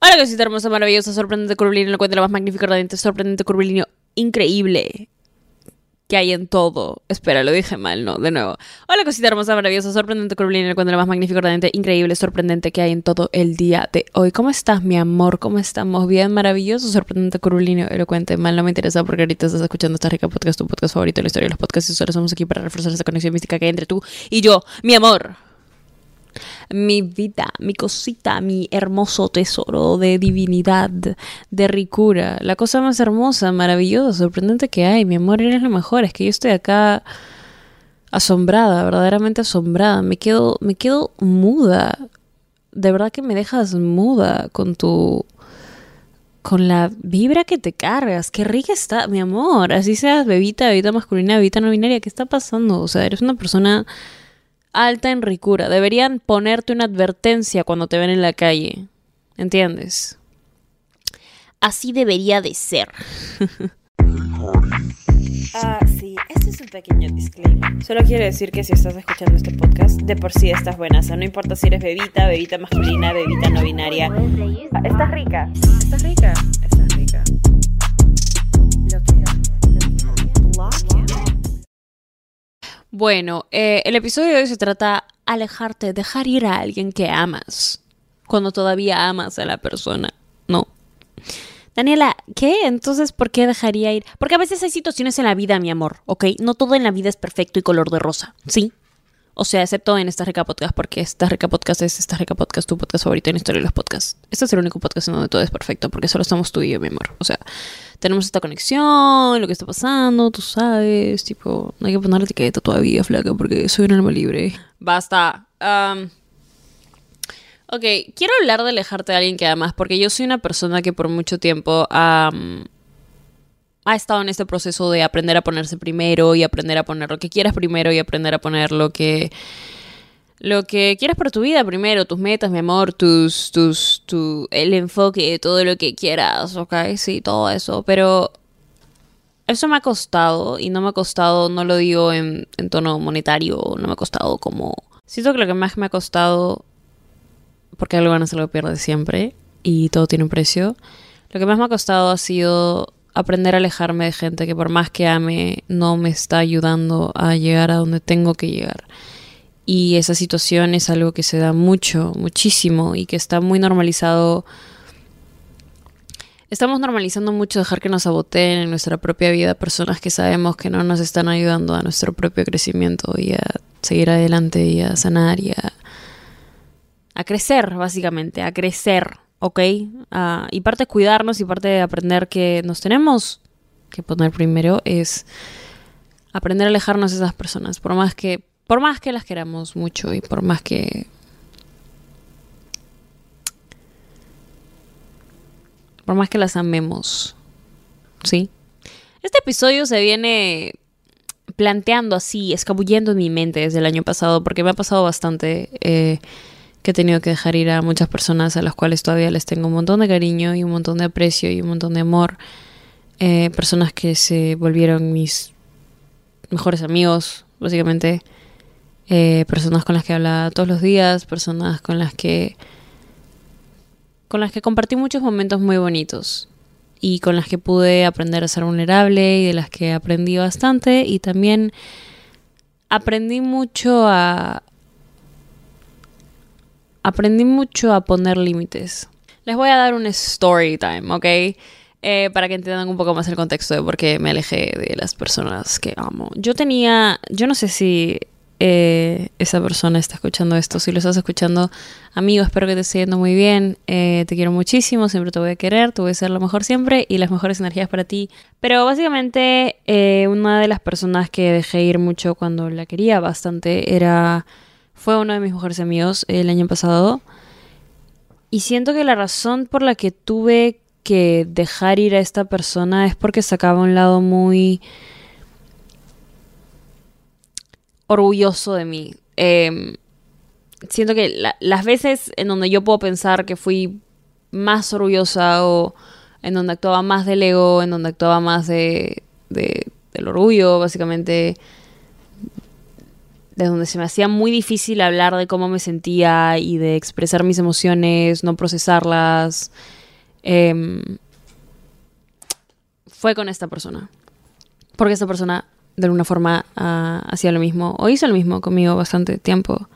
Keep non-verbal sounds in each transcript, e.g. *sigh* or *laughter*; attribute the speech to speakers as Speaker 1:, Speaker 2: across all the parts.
Speaker 1: Hola, cosita hermosa, maravillosa, sorprendente, curvilíneo, lo cuento lo más magnífico, radiante, sorprendente, curvilíneo, increíble que hay en todo. Espera, lo dije mal, no, de nuevo. Hola, cosita hermosa, maravillosa, sorprendente, curvilíneo, lo cuento lo más magnífico, radiante, increíble, sorprendente que hay en todo el día de hoy. ¿Cómo estás, mi amor? ¿Cómo estamos? Bien, maravilloso, sorprendente, curvilíneo, elocuente. Mal no me interesa porque ahorita estás escuchando esta rica podcast, tu podcast favorito en la historia de los podcasts y solo somos aquí para reforzar esa conexión mística que hay entre tú y yo, mi amor mi vida, mi cosita, mi hermoso tesoro de divinidad, de ricura, la cosa más hermosa, maravillosa, sorprendente que hay. Mi amor, eres lo mejor. Es que yo estoy acá asombrada, verdaderamente asombrada. Me quedo, me quedo muda. De verdad que me dejas muda con tu con la vibra que te cargas. Qué rica está, mi amor. Así seas bebita, bebita masculina, bebita no binaria. ¿Qué está pasando? O sea, eres una persona alta en ricura. Deberían ponerte una advertencia cuando te ven en la calle. ¿Entiendes? Así debería de ser. *laughs*
Speaker 2: Ah, sí, este es un pequeño disclaimer. Solo quiero decir que si estás escuchando este podcast, de por sí estás buena. O sea, no importa si eres bebita, bebita masculina, bebita no binaria. Ah, estás rica. Estás rica. Estás rica. Lo que.
Speaker 1: Bueno, eh, el episodio de hoy se trata alejarte, dejar ir a alguien que amas, cuando todavía amas a la persona. No. Daniela, ¿qué? Entonces, ¿por qué dejaría ir? Porque a veces hay situaciones en la vida, mi amor, ¿ok? No todo en la vida es perfecto y color de rosa, ¿sí? O sea, excepto en esta rica podcast, porque esta rica podcast es esta rica podcast, tu podcast favorito en la historia de los podcasts. Este es el único podcast en donde todo es perfecto, porque solo estamos tú y yo, mi amor. O sea, tenemos esta conexión, lo que está pasando, tú sabes, tipo, no hay que poner la etiqueta todavía, flaca, porque soy un alma libre. Basta. ok, quiero hablar de alejarte de alguien que amas, porque yo soy una persona que por mucho tiempo ha estado en este proceso de aprender a ponerse primero y aprender a poner lo que quieras primero y aprender a poner lo que lo que quieras para tu vida primero, tus metas, mi amor, tus tus tu el enfoque, todo lo que quieras, ok, sí, todo eso, pero eso me ha costado y no me ha costado, no lo digo en, en tono monetario, no me ha costado como siento que lo que más me ha costado porque algo a ser lo pierde siempre y todo tiene un precio. Lo que más me ha costado ha sido aprender a alejarme de gente que por más que ame no me está ayudando a llegar a donde tengo que llegar. Y esa situación es algo que se da mucho, muchísimo y que está muy normalizado. Estamos normalizando mucho dejar que nos saboteen en nuestra propia vida personas que sabemos que no nos están ayudando a nuestro propio crecimiento y a seguir adelante y a sanar y a, a crecer, básicamente, a crecer. ¿ok? Ah, y parte de cuidarnos y parte de aprender que nos tenemos que poner primero es aprender a alejarnos de esas personas, por más que, por más que las queramos mucho y por más que por más que las amemos, ¿sí? Este episodio se viene planteando así, escabullendo en mi mente desde el año pasado, porque me ha pasado bastante. Eh, que he tenido que dejar ir a muchas personas a las cuales todavía les tengo un montón de cariño y un montón de aprecio y un montón de amor. Eh, personas que se volvieron mis mejores amigos, básicamente. Eh, personas con las que hablaba todos los días, personas con las que con las que compartí muchos momentos muy bonitos y con las que pude aprender a ser vulnerable y de las que aprendí bastante y también aprendí mucho a, aprendí mucho a poner límites. Les voy a dar un story time, ¿ok? Eh, para que entiendan un poco más el contexto de por qué me alejé de las personas que amo. Yo tenía, yo no sé si eh, esa persona está escuchando esto, si lo estás escuchando, amigo, espero que te esté yendo muy bien, eh, te quiero muchísimo, siempre te voy a querer, te voy a ser lo mejor siempre y las mejores energías para ti. Pero básicamente una de las personas que dejé ir mucho cuando la quería bastante era fue uno de mis mejores amigos el año pasado. Y siento que la razón por la que tuve que dejar ir a esta persona es porque sacaba un lado muy orgulloso de mí. Em, siento que las veces en donde yo puedo pensar que fui más orgullosa o en donde actuaba más del ego, en donde actuaba más de, de del orgullo, básicamente de donde se me hacía muy difícil hablar de cómo me sentía y de expresar mis emociones, no procesarlas, em, fue con esta persona. Porque esta persona de alguna forma ah, hacía lo mismo, o hizo lo mismo conmigo bastante tiempo.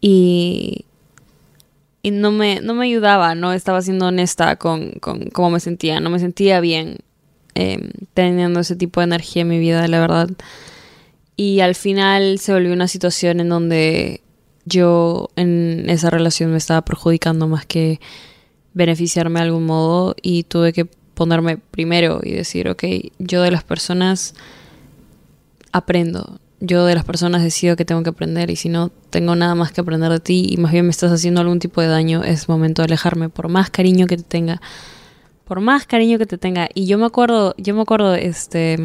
Speaker 1: Y, y no, me, no me ayudaba, no estaba siendo honesta con, con cómo me sentía, no me sentía bien em, teniendo ese tipo de energía en mi vida, la verdad. Y al final se volvió una situación en donde yo en esa relación me estaba perjudicando más que beneficiarme de algún modo y tuve que ponerme primero y decir, ok, yo de las personas aprendo, yo de las personas decido que tengo que aprender y si no tengo nada más que aprender de ti y más bien me estás haciendo algún tipo de daño, es momento de alejarme por más cariño que te tenga, por más cariño que te tenga. Y yo me acuerdo, yo me acuerdo, este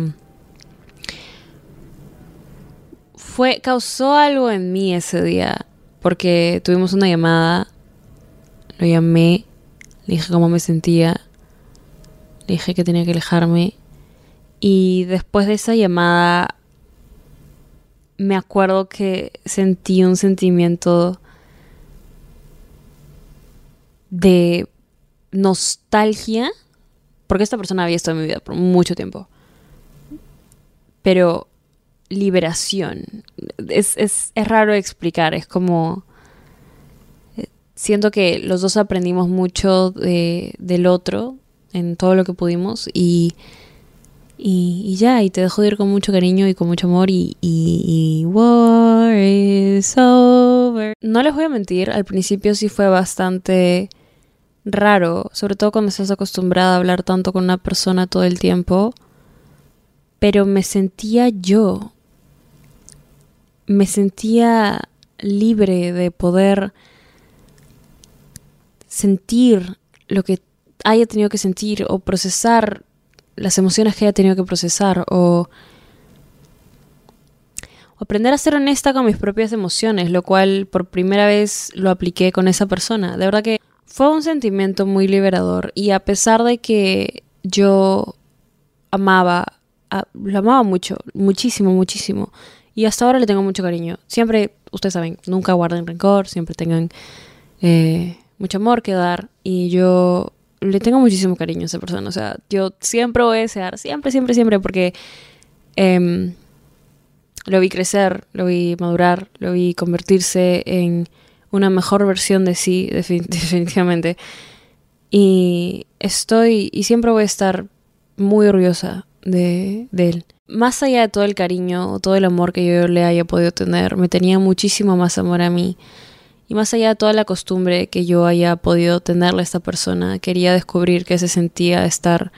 Speaker 1: fue, causó algo en mí ese día, porque tuvimos una llamada, lo llamé, le dije cómo me sentía, le dije que tenía que alejarme, y después de esa llamada me acuerdo que sentí un sentimiento de nostalgia, porque esta persona había estado en mi vida por mucho tiempo, pero liberación. Es, es, es raro explicar, es como... Eh, siento que los dos aprendimos mucho de, del otro en todo lo que pudimos y, y, ya, y te dejo de ir con mucho cariño y con mucho amor y, y, war is over. No les voy a mentir, al principio sí fue bastante raro, sobre todo cuando estás acostumbrada a hablar tanto con una persona todo el tiempo, pero me sentía yo, me sentía libre de poder sentir lo que haya tenido que sentir o procesar las emociones que haya tenido que procesar o, aprender a ser honesta con mis propias emociones, lo cual por primera vez lo apliqué con esa persona. De verdad que fue un sentimiento muy liberador y a pesar de que yo amaba, lo amaba mucho, muchísimo, muchísimo, y hasta ahora le tengo mucho cariño. Siempre, ustedes saben, nunca guarden rencor, siempre tengan eh, mucho amor que dar. Y yo le tengo muchísimo cariño a esa persona. O sea, yo siempre voy a desear, siempre, siempre, siempre, porque em, lo vi crecer, lo vi madurar, lo vi convertirse en una mejor versión de sí, *laughs* definitivamente. Y estoy, y siempre voy a estar muy orgullosa de, de él más allá de todo el cariño todo el amor que yo le haya podido tener, me tenía muchísimo más amor a mí. Y más allá de toda la costumbre que yo haya podido tenerle a esta persona, quería descubrir que se sentía estar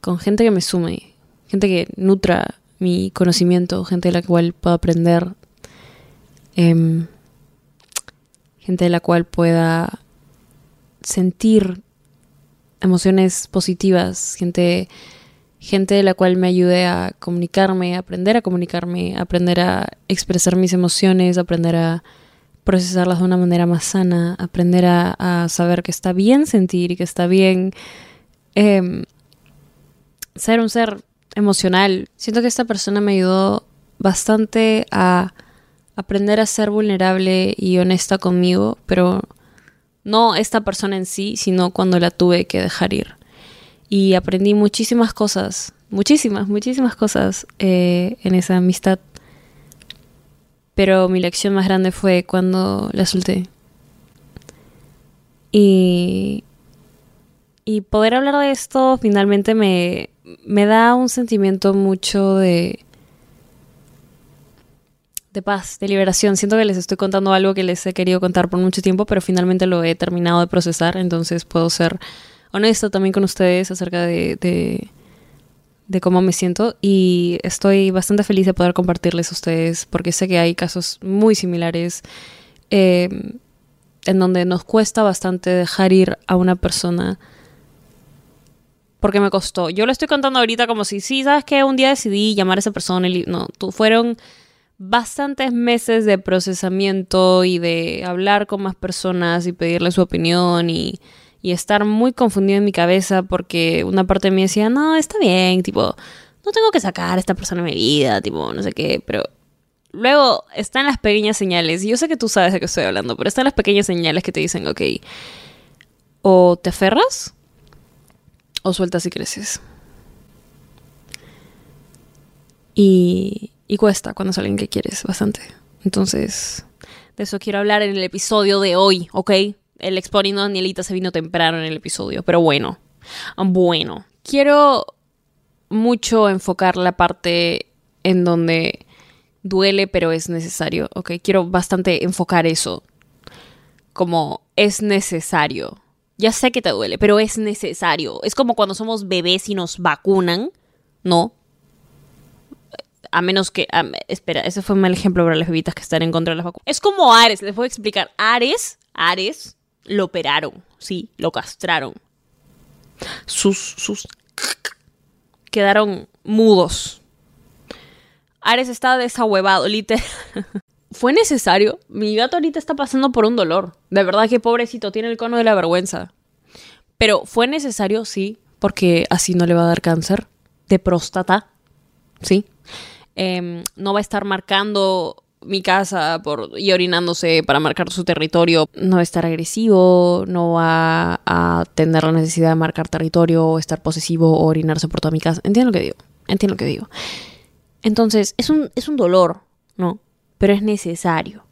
Speaker 1: con gente que me sume, gente que nutra mi conocimiento, gente de la cual pueda aprender, em, gente de la cual pueda sentir emociones positivas, gente gente de la cual me ayude a comunicarme, aprender a comunicarme, aprender a expresar mis emociones, aprender a procesarlas de una manera más sana, aprender a, saber que está bien sentir y que está bien em, ser un ser emocional. Siento que esta persona me ayudó bastante a aprender a ser vulnerable y honesta conmigo, pero no esta persona en sí, sino cuando la tuve que dejar ir y aprendí muchísimas cosas, muchísimas, muchísimas cosas eh, en esa amistad. Pero mi lección más grande fue cuando la solté. Y, y poder hablar de esto finalmente me, me da un sentimiento mucho de, de paz, de liberación. Siento que les estoy contando algo que les he querido contar por mucho tiempo, pero finalmente lo he terminado de procesar, entonces puedo ser honesto también con ustedes acerca de, cómo me siento y estoy bastante feliz de poder compartirles a ustedes porque sé que hay casos muy similares eh, en donde nos cuesta bastante dejar ir a una persona porque me costó. Yo lo estoy contando ahorita como si, sí, ¿sabes qué? Un día decidí llamar a esa persona y no, fueron bastantes meses de procesamiento y de hablar con más personas y pedirle su opinión y y estar muy confundido en mi cabeza porque una parte de mí decía, no, está bien, tipo, no tengo que sacar a esta persona de mi vida, tipo, no sé qué, pero luego están las pequeñas señales. Y yo sé que tú sabes de qué estoy hablando, pero están las pequeñas señales que te dicen, ok, o te aferras o sueltas y creces. Y, y cuesta cuando es alguien que quieres bastante. Entonces, de eso quiero hablar en el episodio de hoy, ¿ok? El exponiendo a Danielita se vino temprano en el episodio, pero bueno, bueno. Quiero mucho enfocar la parte en donde duele, pero es necesario, ¿ok? Quiero bastante enfocar eso. Como es necesario. Ya sé que te duele, pero es necesario. Es como cuando somos bebés y nos vacunan, ¿no? A menos que... espera, ese fue un mal ejemplo para las bebitas que están en contra de las vacunas. Es como Ares, les voy a explicar. Ares, Ares, lo operaron, sí, lo castraron. Sus, sus... Quedaron mudos. Ares está desahuevado, literal. *laughs* fue necesario. Mi gato ahorita está pasando por un dolor. De verdad que pobrecito, tiene el cono de la vergüenza. Pero fue necesario, sí, porque así no le va a dar cáncer de próstata. Sí. Em, no va a estar marcando mi casa por, y orinándose para marcar su territorio. No va a estar agresivo, no va a tener la necesidad de marcar territorio estar posesivo o orinarse por toda mi casa. Entiendo lo que digo. Entiendo lo que digo. Entonces, es un, es un dolor, ¿no? pero es necesario.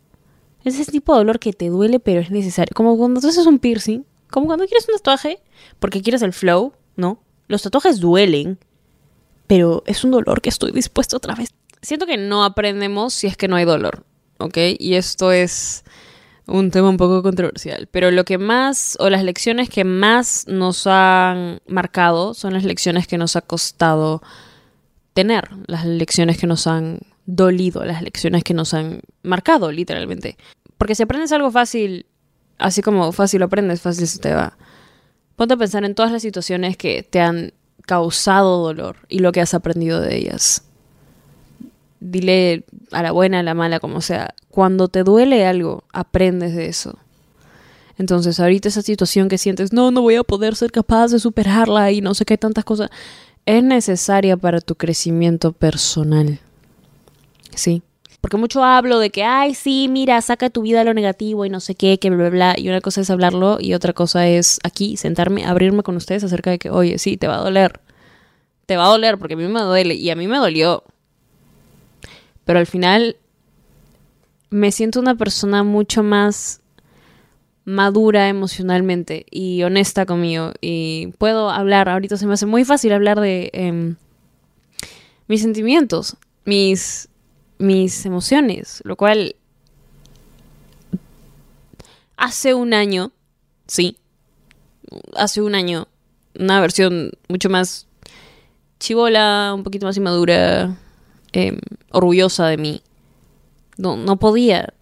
Speaker 1: Es ese tipo de dolor que te duele, pero es necesario. Como cuando tú haces un piercing, como cuando quieres un tatuaje, porque quieres el flow, ¿no? Los tatuajes duelen, pero es un dolor que estoy dispuesto otra vez. Siento que no aprendemos si es que no hay dolor, ¿ok? Y esto es un tema un poco controversial, pero lo que más, o las lecciones que más nos han marcado son las lecciones que nos ha costado tener, las lecciones que nos han dolido las lecciones que nos han marcado, literalmente. Porque si aprendes algo fácil, así como fácil lo aprendes, fácil se te va. Ponte a pensar en todas las situaciones que te han causado dolor y lo que has aprendido de ellas. Dile a la buena, a la mala, como sea. Cuando te duele algo, aprendes de eso. Entonces, ahorita esa situación que sientes, no, no voy a poder ser capaz de superarla y no sé qué tantas cosas, es necesaria para tu crecimiento personal. Sí. Porque mucho hablo de que, ay, sí, mira, saca tu vida lo negativo y no sé qué, que bla, bla, bla. Y una cosa es hablarlo y otra cosa es aquí, sentarme, abrirme con ustedes acerca de que, oye, sí, te va a doler. Te va a doler porque a mí me duele y a mí me dolió. Pero al final me siento una persona mucho más madura emocionalmente y honesta conmigo. Y puedo hablar, ahorita se me hace muy fácil hablar de em, mis sentimientos, mis mis emociones, lo cual hace un año, sí, hace un año, una versión mucho más chivola, un poquito más inmadura, em, orgullosa de mí. No, no podía.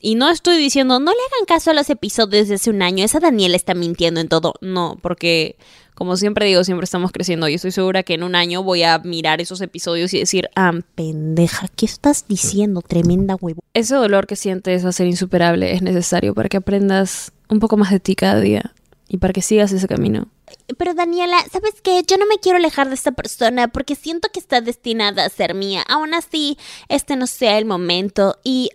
Speaker 1: Y no estoy diciendo, no le hagan caso a los episodios de hace un año, esa Daniela está mintiendo en todo. No, porque como siempre digo, siempre estamos creciendo y estoy segura que en un año voy a mirar esos episodios y decir, ah, pendeja, ¿qué estás diciendo? Tremenda huevo. Ese dolor que sientes va a ser insuperable, es necesario para que aprendas un poco más de ti cada día y para que sigas ese camino.
Speaker 3: Pero Daniela, ¿sabes qué? Yo no me quiero alejar de esta persona porque siento que está destinada a ser mía. Aún así, este no sea el momento y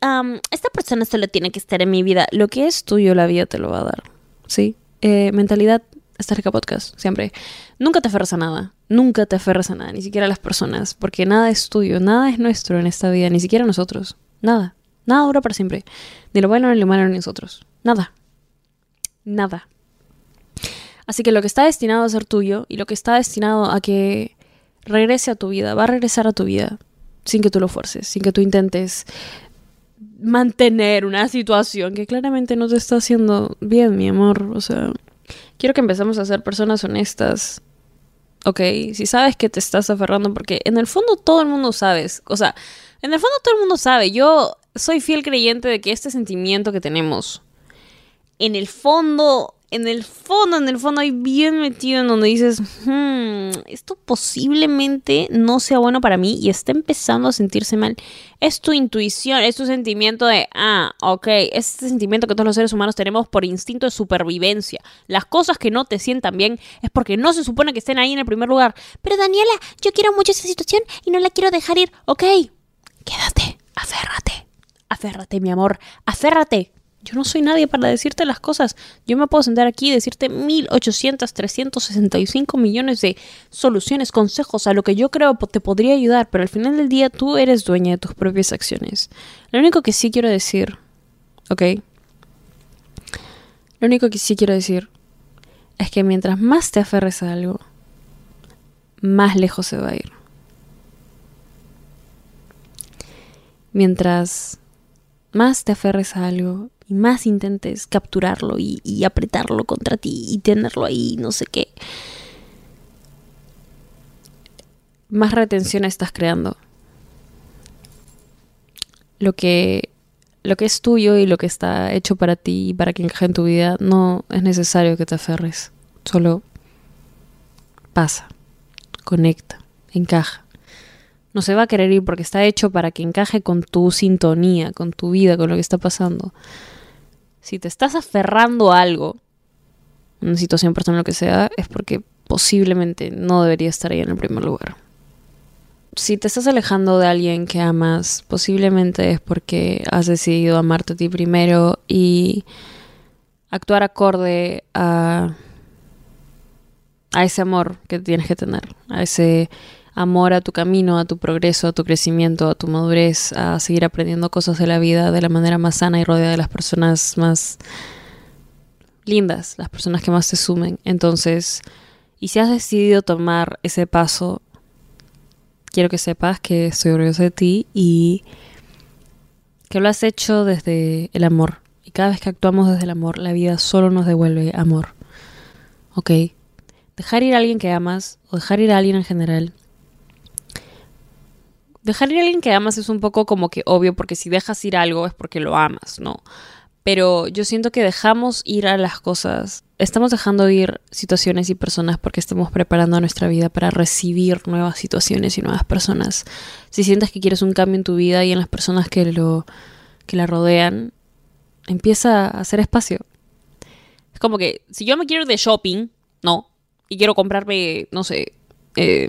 Speaker 3: esta persona solo tiene que estar en mi vida.
Speaker 1: Lo que es tuyo, la vida te lo va a dar. ¿Sí? Eh, mentalidad Esta Rica Podcast, siempre. Nunca te aferras a nada. Nunca te aferras a nada, ni siquiera a las personas. Porque nada es tuyo, nada es nuestro en esta vida, ni siquiera nosotros. Nada. Nada dura para siempre. Ni lo bueno ni lo malo ni nosotros. Nada. Nada. Así que lo que está destinado a ser tuyo y lo que está destinado a que regrese a tu vida, va a regresar a tu vida sin que tú lo fuerces, sin que tú intentes mantener una situación que claramente no te está haciendo bien, mi amor. O sea, quiero que empecemos a ser personas honestas. Ok, si sabes que te estás aferrando, porque en el fondo todo el mundo sabe, o sea, en el fondo todo el mundo sabe, yo soy fiel creyente de que este sentimiento que tenemos, en el fondo en el fondo, en el fondo hay bien metido en donde dices, hmm, esto posiblemente no sea bueno para mí y está empezando a sentirse mal. Es tu intuición, es tu sentimiento de, ah, ok, este sentimiento que todos los seres humanos tenemos por instinto de supervivencia. Las cosas que no te sientan bien es porque no se supone que estén ahí en el primer lugar.
Speaker 3: Pero Daniela, yo quiero mucho esa situación y no la quiero dejar ir, ok. Quédate,
Speaker 1: aférrate, aférrate, mi amor, aférrate. Yo no soy nadie para decirte las cosas. Yo me puedo sentar aquí y decirte 1800, 365 millones de soluciones, consejos a lo que yo creo te podría ayudar, pero al final del día tú eres dueña de tus propias acciones. Lo único que sí quiero decir, ¿ok? Lo único que sí quiero decir es que mientras más te aferres a algo, más lejos se va a ir. Mientras más te aferres a algo y más intentes capturarlo y, apretarlo contra ti y tenerlo ahí, no sé qué, más retención estás creando. Lo que, lo que es tuyo y lo que está hecho para ti y para que encaje en tu vida no es necesario que te aferres. Solo pasa, conecta, encaja no se va a querer ir porque está hecho para que encaje con tu sintonía, con tu vida, con lo que está pasando. Si te estás aferrando a algo, una situación personal, lo que sea, es porque posiblemente no debería estar ahí en el primer lugar. Si te estás alejando de alguien que amas, posiblemente es porque has decidido amarte a ti primero y actuar acorde a, a ese amor que tienes que tener, a ese amor a tu camino, a tu progreso, a tu crecimiento, a tu madurez, a seguir aprendiendo cosas de la vida de la manera más sana y rodeada de las personas más lindas, las personas que más te sumen. Entonces, y si has decidido tomar ese paso, quiero que sepas que estoy orgullosa de ti y que lo has hecho desde el amor. Y cada vez que actuamos desde el amor, la vida solo nos devuelve amor. ¿Ok? Dejar ir a alguien que amas o dejar ir a alguien en general dejar ir a alguien que amas es un poco como que obvio, porque si dejas ir algo es porque lo amas, ¿no? Pero yo siento que dejamos ir a las cosas, estamos dejando ir situaciones y personas porque estamos preparando nuestra vida para recibir nuevas situaciones y nuevas personas. Si sientes que quieres un cambio en tu vida y en las personas que lo que la rodean, empieza a hacer espacio. Es como que si yo me quiero de shopping, no, y quiero comprarme, no sé, eh,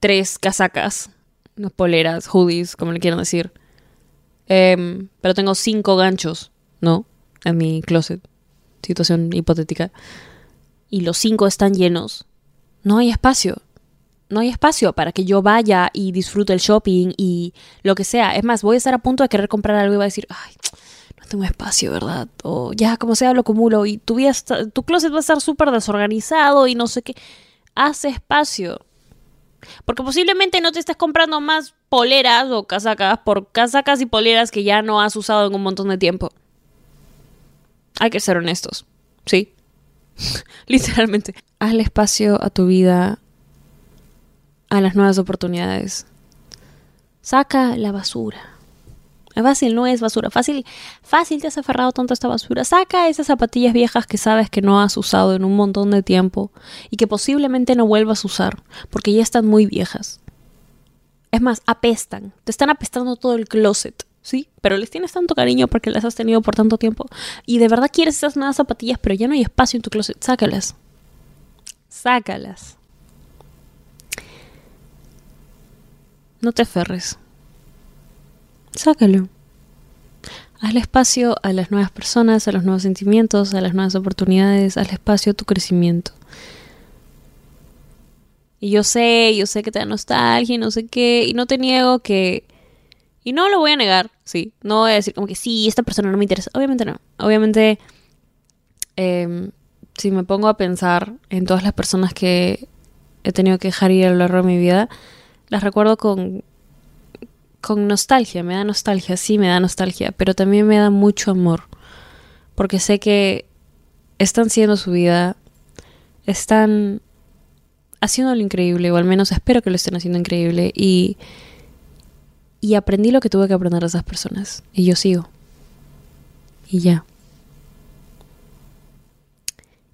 Speaker 1: tres casacas, unas poleras, hoodies, como le quieran decir. Em, pero tengo cinco ganchos, ¿no? En mi closet. Situación hipotética. Y los cinco están llenos. No hay espacio. No hay espacio para que yo vaya y disfrute el shopping y lo que sea. Es más, voy a estar a punto de querer comprar algo y voy a decir, ay, no tengo espacio, ¿verdad? O ya, como sea, lo acumulo y tu, vida tu closet va a estar súper desorganizado y no sé qué. Haz espacio. Porque posiblemente no te estés comprando más poleras o casacas por casacas y poleras que ya no has usado en un montón de tiempo. Hay que ser honestos, ¿sí? *laughs* Literalmente. Hazle espacio a tu vida, a las nuevas oportunidades. Saca la basura. Fácil no es basura. Fácil, fácil te has aferrado tanto a esta basura. Saca esas zapatillas viejas que sabes que no has usado en un montón de tiempo y que posiblemente no vuelvas a usar porque ya están muy viejas. Es más, apestan. Te están apestando todo el closet, ¿sí? Pero les tienes tanto cariño porque las has tenido por tanto tiempo. Y de verdad quieres esas nuevas zapatillas, pero ya no hay espacio en tu closet. Sácalas. Sácalas. No te aferres. Sácalo. Hazle espacio a las nuevas personas, a los nuevos sentimientos, a las nuevas oportunidades, hazle espacio a tu crecimiento. Y yo sé, yo sé que te da nostalgia y no sé qué, y no te niego que... Y no lo voy a negar, sí. No voy a decir como que sí, esta persona no me interesa. Obviamente no. Obviamente, em, si me pongo a pensar en todas las personas que he tenido que dejar ir a lo largo de mi vida, las recuerdo con con nostalgia, me da nostalgia, sí me da nostalgia, pero también me da mucho amor, porque sé que están siendo su vida, están haciendo lo increíble, o al menos espero que lo estén haciendo increíble, y, y aprendí lo que tuve que aprender de esas personas, y yo sigo, y ya.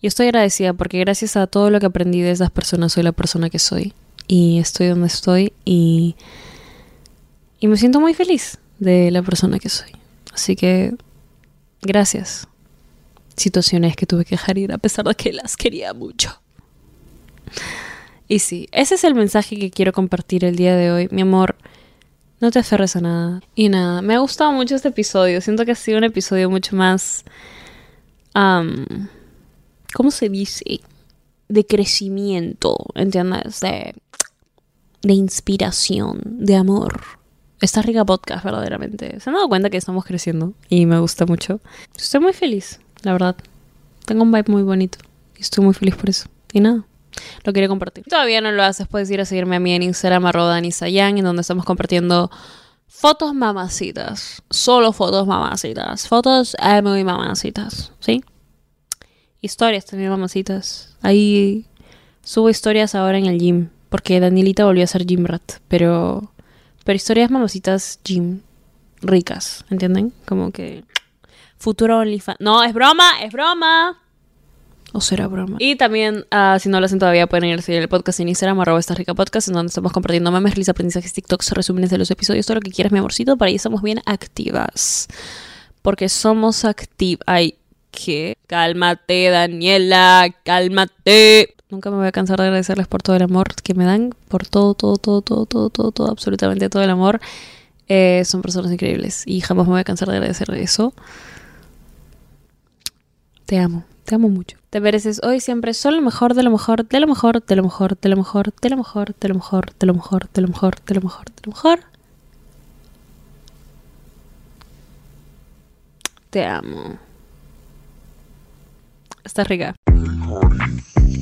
Speaker 1: Yo estoy agradecida porque gracias a todo lo que aprendí de esas personas soy la persona que soy, y estoy donde estoy, y y me siento muy feliz de la persona que soy. Así que gracias. Situaciones que tuve que dejar ir a pesar de que las quería mucho. Y sí, ese es el mensaje que quiero compartir el día de hoy. Mi amor, No te aferres a nada. Y nada, me ha gustado mucho este episodio. Siento que ha sido un episodio mucho más... ¿Cómo se dice? De crecimiento, ¿entiendes? De, de inspiración, de amor. Está rica podcast, verdaderamente. Se han dado cuenta que estamos creciendo y me gusta mucho. Estoy muy feliz, la verdad. Tengo un vibe muy bonito y estoy muy feliz por eso. Y nada, lo quería compartir. Todavía no lo haces, puedes ir a seguirme a mí en Instagram, arroba Dani Sayan, en donde estamos compartiendo fotos mamacitas. Solo fotos mamacitas. Fotos eh, muy mamacitas, ¿sí? Historias también mamacitas. Ahí subo historias ahora en el gym, porque Danielita volvió a ser gym rat, pero... Pero historias mamacitas gym ricas, ¿entienden? Como que... Futuro OnlyFans. No, es broma, es broma. ¿O será broma? Y también, ah, si no lo hacen todavía, pueden ir a seguir el podcast en Instagram, arroba esta rica podcast, en donde estamos compartiendo memes, reels, aprendizajes, TikToks, resúmenes de los episodios, todo lo que quieras, mi amorcito. Para ahí estamos bien activas. Porque somos activas. Ay, ¿qué? Cálmate, Daniela, cálmate. Nunca me voy a cansar de agradecerles por todo el amor que me dan, por todo, todo, todo, todo, todo, todo, todo absolutamente todo el amor. Eh, son personas increíbles y jamás me voy a cansar de agradecer eso. Te amo, te amo mucho. Te mereces hoy siempre solo lo mejor, de lo mejor, de lo mejor, de lo mejor, de lo mejor, de lo mejor, de lo mejor, de lo mejor, de lo mejor, de lo mejor, de lo mejor. Te amo. Estás rica.